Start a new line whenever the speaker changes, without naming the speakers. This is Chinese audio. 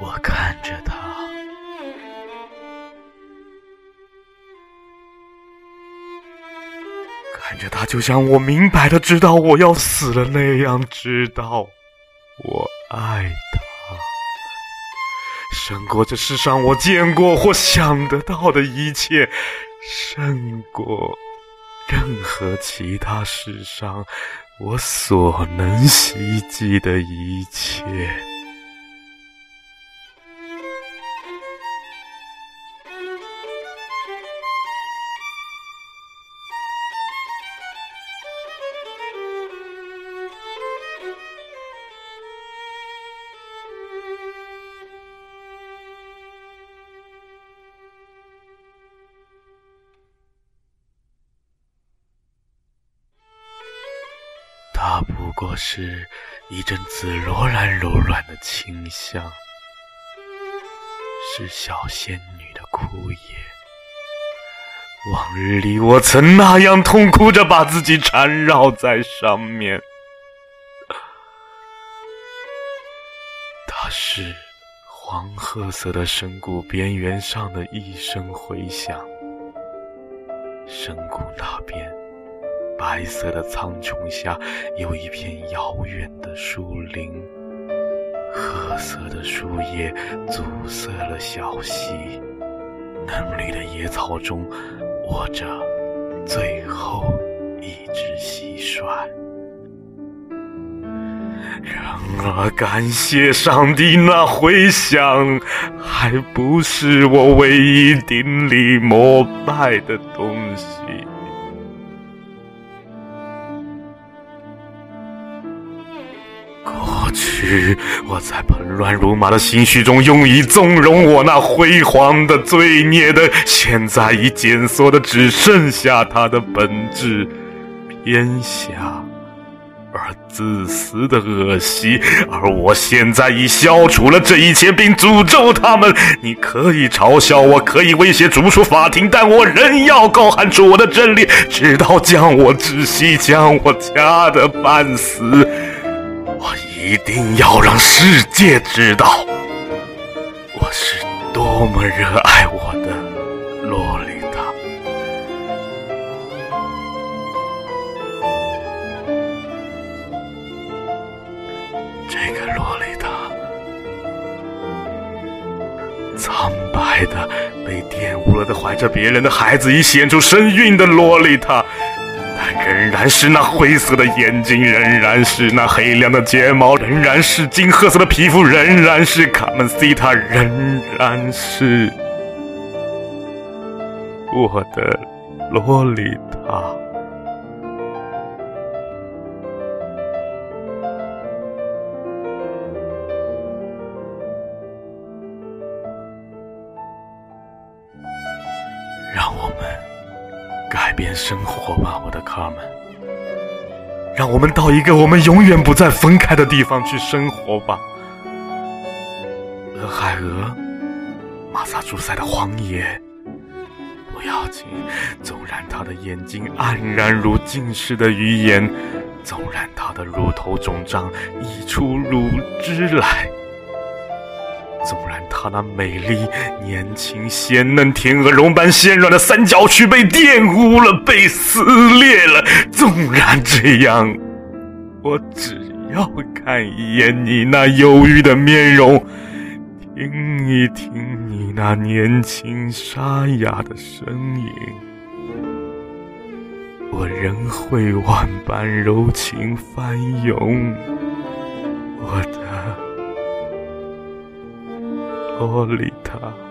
我看着他，看着他，就像我明白的知道我要死了那样，知道我爱他，胜过这世上我见过或想得到的一切，胜过任何其他世上我所能希冀的一切。不过是一阵紫罗兰柔软的清香，是小仙女的枯叶。往日里我曾那样痛哭着把自己缠绕在上面。它是黄褐色的深谷边缘上的一声回响，深谷那边。白色的苍穹下，有一片遥远的树林，褐色的树叶阻塞了小溪，嫩绿的野草中卧着最后一只蟋蟀。然而，感谢上帝，那回响还不是我唯一顶礼膜拜的东西。过去，我在喷乱如麻的心绪中，用以纵容我那辉煌的罪孽的，现在已减缩的只剩下它的本质——偏狭而自私的恶习。而我现在已消除了这一切，并诅咒他们。你可以嘲笑我，可以威胁逐出法庭，但我仍要高喊出我的真理，直到将我窒息，将我掐得半死。一定要让世界知道，我是多么热爱我的洛丽塔。这个洛丽塔，苍白的、被玷污了的、怀着别人的孩子已显出身孕的洛丽塔。仍然是那灰色的眼睛，仍然是那黑亮的睫毛，仍然是金褐色的皮肤，仍然是卡门西塔，仍然是我的洛丽塔。让我们。边生活吧，我的卡门。让我们到一个我们永远不再分开的地方去生活吧。俄亥俄，马萨诸塞的荒野，不要紧。纵然他的眼睛黯然如近视的鱼眼，纵然他的乳头肿胀溢出乳汁来。纵然她那美丽、年轻、鲜嫩、天鹅绒般纤软的三角区被玷污了、被撕裂了，纵然这样，我只要看一眼你那忧郁的面容，听一听你那年轻沙哑的声音，我仍会万般柔情翻涌，我。洛丽塔。